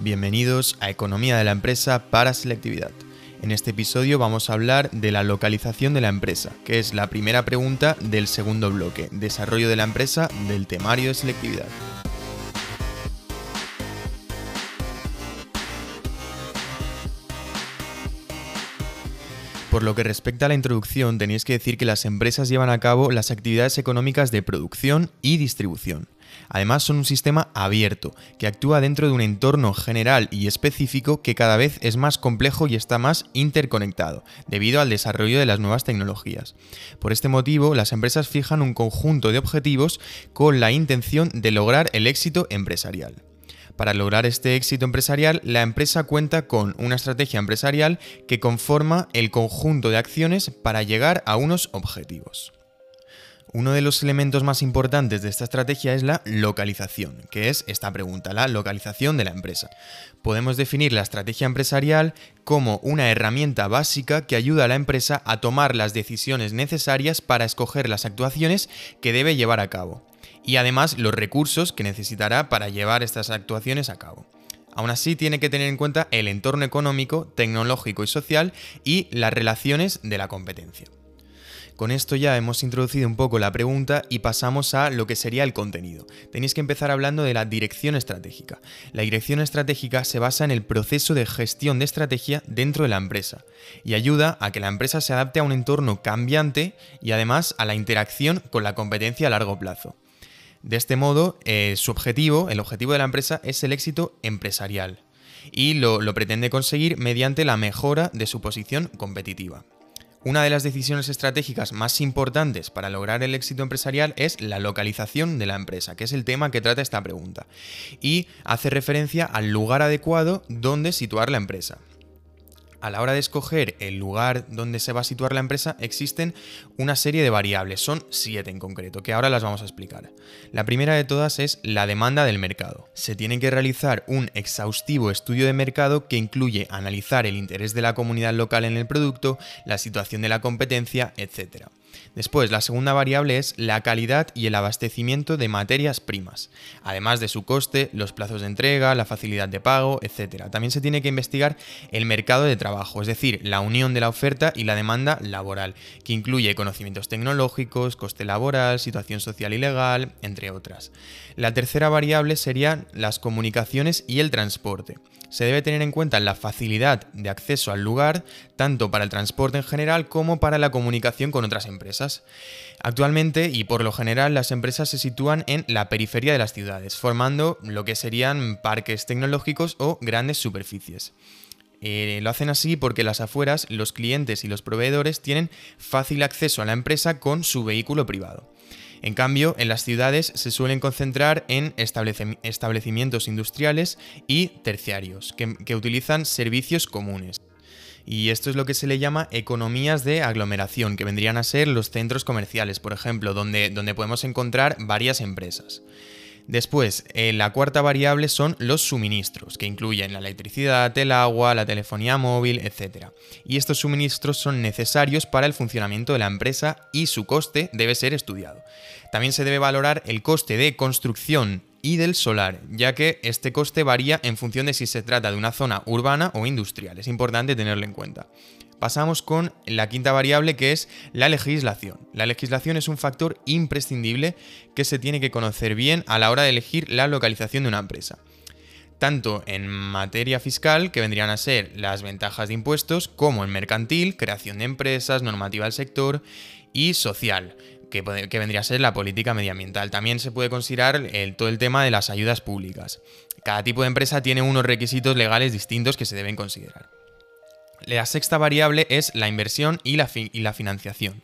Bienvenidos a Economía de la Empresa para Selectividad. En este episodio vamos a hablar de la localización de la empresa, que es la primera pregunta del segundo bloque, desarrollo de la empresa del temario de selectividad. Por lo que respecta a la introducción, tenéis que decir que las empresas llevan a cabo las actividades económicas de producción y distribución. Además son un sistema abierto, que actúa dentro de un entorno general y específico que cada vez es más complejo y está más interconectado, debido al desarrollo de las nuevas tecnologías. Por este motivo, las empresas fijan un conjunto de objetivos con la intención de lograr el éxito empresarial. Para lograr este éxito empresarial, la empresa cuenta con una estrategia empresarial que conforma el conjunto de acciones para llegar a unos objetivos. Uno de los elementos más importantes de esta estrategia es la localización, que es esta pregunta, la localización de la empresa. Podemos definir la estrategia empresarial como una herramienta básica que ayuda a la empresa a tomar las decisiones necesarias para escoger las actuaciones que debe llevar a cabo y además los recursos que necesitará para llevar estas actuaciones a cabo. Aún así, tiene que tener en cuenta el entorno económico, tecnológico y social y las relaciones de la competencia. Con esto ya hemos introducido un poco la pregunta y pasamos a lo que sería el contenido. Tenéis que empezar hablando de la dirección estratégica. La dirección estratégica se basa en el proceso de gestión de estrategia dentro de la empresa y ayuda a que la empresa se adapte a un entorno cambiante y además a la interacción con la competencia a largo plazo. De este modo, eh, su objetivo, el objetivo de la empresa, es el éxito empresarial y lo, lo pretende conseguir mediante la mejora de su posición competitiva. Una de las decisiones estratégicas más importantes para lograr el éxito empresarial es la localización de la empresa, que es el tema que trata esta pregunta, y hace referencia al lugar adecuado donde situar la empresa a la hora de escoger el lugar donde se va a situar la empresa, existen una serie de variables, son siete en concreto, que ahora las vamos a explicar. La primera de todas es la demanda del mercado. Se tiene que realizar un exhaustivo estudio de mercado que incluye analizar el interés de la comunidad local en el producto, la situación de la competencia, etc. Después, la segunda variable es la calidad y el abastecimiento de materias primas, además de su coste, los plazos de entrega, la facilidad de pago, etc. También se tiene que investigar el mercado de trabajo, es decir, la unión de la oferta y la demanda laboral, que incluye conocimientos tecnológicos, coste laboral, situación social y legal, entre otras. La tercera variable serían las comunicaciones y el transporte se debe tener en cuenta la facilidad de acceso al lugar, tanto para el transporte en general como para la comunicación con otras empresas. Actualmente y por lo general las empresas se sitúan en la periferia de las ciudades, formando lo que serían parques tecnológicos o grandes superficies. Eh, lo hacen así porque las afueras los clientes y los proveedores tienen fácil acceso a la empresa con su vehículo privado. En cambio, en las ciudades se suelen concentrar en establecimientos industriales y terciarios, que, utilizan servicios comunes. Y esto es lo que se le llama economías de aglomeración, que vendrían a ser los centros comerciales, por ejemplo, donde, donde podemos encontrar varias empresas. Después, eh, la cuarta variable son los suministros, que incluyen la electricidad, el agua, la telefonía móvil, etc. Y estos suministros son necesarios para el funcionamiento de la empresa y su coste debe ser estudiado. También se debe valorar el coste de construcción y del solar, ya que este coste varía en función de si se trata de una zona urbana o industrial. Es importante tenerlo en cuenta pasamos con la quinta variable que es la legislación. La legislación es un factor imprescindible que se tiene que conocer bien a la hora de elegir la localización de una empresa. Tanto en materia fiscal, que vendrían a ser las ventajas de impuestos, como en mercantil, creación de empresas, normativa del sector y social, que, vendría a ser la política medioambiental. También se puede considerar todo el tema de las ayudas públicas. Cada tipo de empresa tiene unos requisitos legales distintos que se deben considerar. La sexta variable es la inversión y la, financiación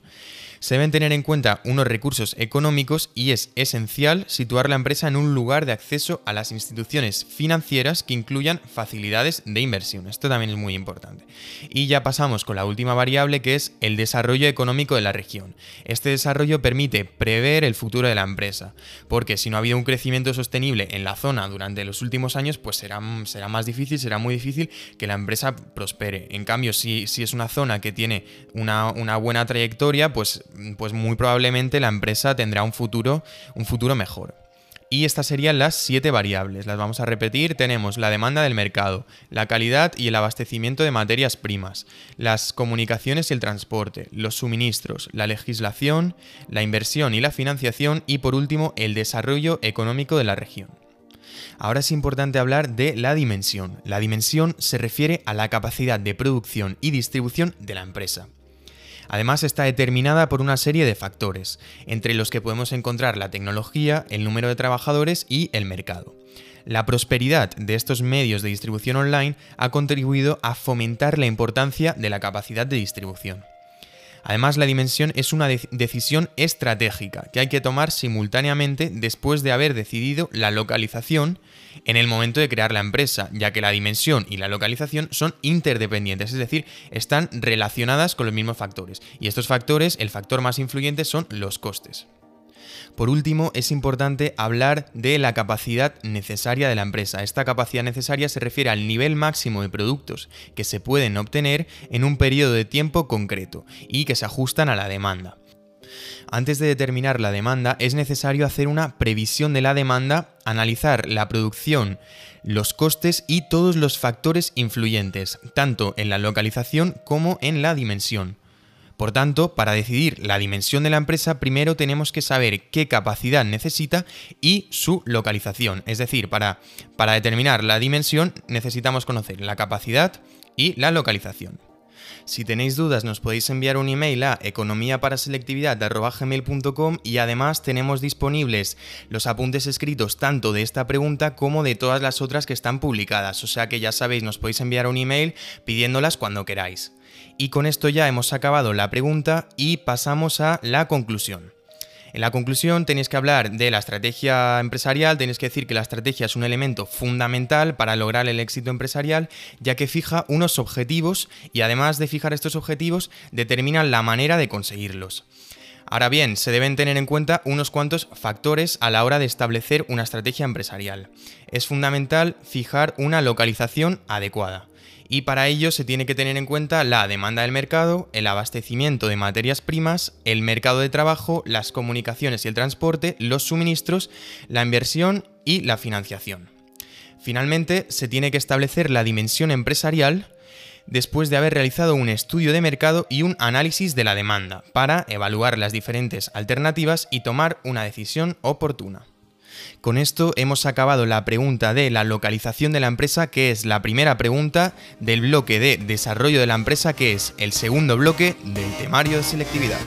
se deben tener en cuenta unos recursos económicos y es esencial situar la empresa en un lugar de acceso a las instituciones financieras que incluyan facilidades de inversión. Esto también es muy importante. Y ya pasamos con la última variable que es el desarrollo económico de la región. Este desarrollo permite prever el futuro de la empresa, porque si no ha habido un crecimiento sostenible en la zona durante los últimos años, pues será, será más difícil, será muy difícil que la empresa prospere. En cambio, si, si es una zona que tiene una, una buena trayectoria, pues pues muy probablemente la empresa tendrá un futuro, un futuro mejor. y estas serían las siete variables. Las vamos a repetir. Tenemos la demanda del mercado, la calidad y el abastecimiento de materias primas, las comunicaciones y el transporte, los suministros, la legislación, la inversión y la financiación y por último el desarrollo económico de la región. Ahora es importante hablar de la dimensión. La dimensión se refiere a la capacidad de producción y distribución de la empresa. Además está determinada por una serie de factores, entre los que podemos encontrar la tecnología, el número de trabajadores y el mercado. La prosperidad de estos medios de distribución online ha contribuido a fomentar la importancia de la capacidad de distribución. Además, la dimensión es una decisión estratégica que hay que tomar simultáneamente después de haber decidido la localización en el momento de crear la empresa, ya que la dimensión y la localización son interdependientes, es decir, están relacionadas con los mismos factores. Y estos factores, el factor más influyente son los costes. Por último, es importante hablar de la capacidad necesaria de la empresa. Esta capacidad necesaria se refiere al nivel máximo de productos que se pueden obtener en un periodo de tiempo concreto y que se ajustan a la demanda. Antes de determinar la demanda es necesario hacer una previsión de la demanda, analizar la producción, los costes y todos los factores influyentes, tanto en la localización como en la dimensión. Por tanto, para decidir la dimensión de la empresa, primero tenemos que saber qué capacidad necesita y su localización. Es decir, para, para determinar la dimensión necesitamos conocer la capacidad y la localización. Si tenéis dudas nos podéis enviar un email a economiaparaselectividad.com y además tenemos disponibles los apuntes escritos tanto de esta pregunta como de todas las otras que están publicadas. O sea que ya sabéis, nos podéis enviar un email pidiéndolas cuando queráis. Y con esto ya hemos acabado la pregunta y pasamos a la conclusión. En la conclusión tenéis que hablar de la estrategia empresarial, tenéis que decir que la estrategia es un elemento fundamental para lograr el éxito empresarial, ya que fija unos objetivos y además de fijar estos objetivos, determina la manera de conseguirlos. Ahora bien, se deben tener en cuenta unos cuantos factores a la hora de establecer una estrategia empresarial. Es fundamental fijar una localización adecuada y para ello se tiene que tener en cuenta la demanda del mercado, el abastecimiento de materias primas, el mercado de trabajo, las comunicaciones y el transporte, los suministros, la inversión y la financiación. Finalmente, se tiene que establecer la dimensión empresarial después de haber realizado un estudio de mercado y un análisis de la demanda para evaluar las diferentes alternativas y tomar una decisión oportuna. Con esto hemos acabado la pregunta de la localización de la empresa, que es la primera pregunta del bloque de desarrollo de la empresa, que es el segundo bloque del temario de selectividad.